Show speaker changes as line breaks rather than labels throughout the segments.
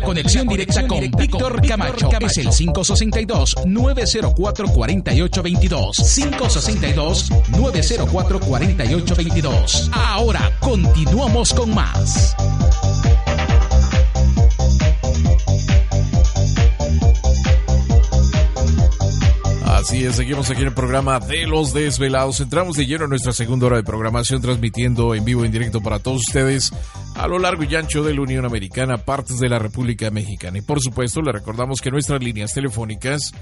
Conexión directa con Víctor Camacho es el 562-904-4822. 562-904-4822. Ahora continuamos con más.
Así es, seguimos aquí en el programa de Los Desvelados. Entramos de lleno en nuestra segunda hora de programación, transmitiendo en vivo en directo para todos ustedes a lo largo y ancho de la Unión Americana, partes de la República Mexicana. Y por supuesto, le recordamos que nuestras líneas telefónicas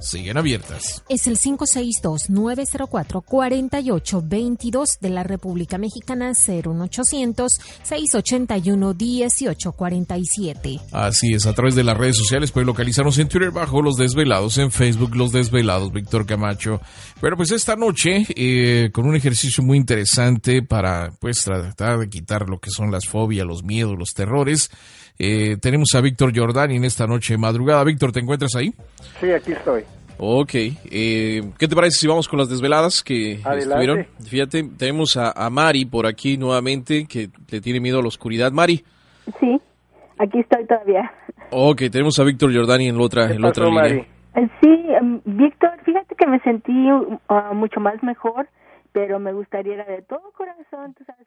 siguen abiertas.
Es el 562-904-4822 de la República Mexicana, 01800-681-1847.
Así es, a través de las redes sociales puede localizarnos en Twitter bajo Los Desvelados, en Facebook Los Desvelados, Víctor Camacho. Bueno, pues esta noche, eh, con un ejercicio muy interesante para pues tratar de quitar lo que son las fobias, los miedos, los terrores, eh, tenemos a Víctor Jordani en esta noche madrugada. Víctor, ¿te encuentras ahí?
Sí, aquí estoy.
Ok, eh, ¿qué te parece si vamos con las desveladas que estuvieron? Fíjate, tenemos a, Mari por aquí nuevamente, que le tiene miedo a la oscuridad. Mari.
Sí, aquí estoy todavía.
Ok, tenemos a Víctor Jordani en la otra, en la otra línea.
Eh, sí, em, Víctor, fíjate que me sentí uh, mucho más mejor, pero me gustaría de todo corazón, tú sabes.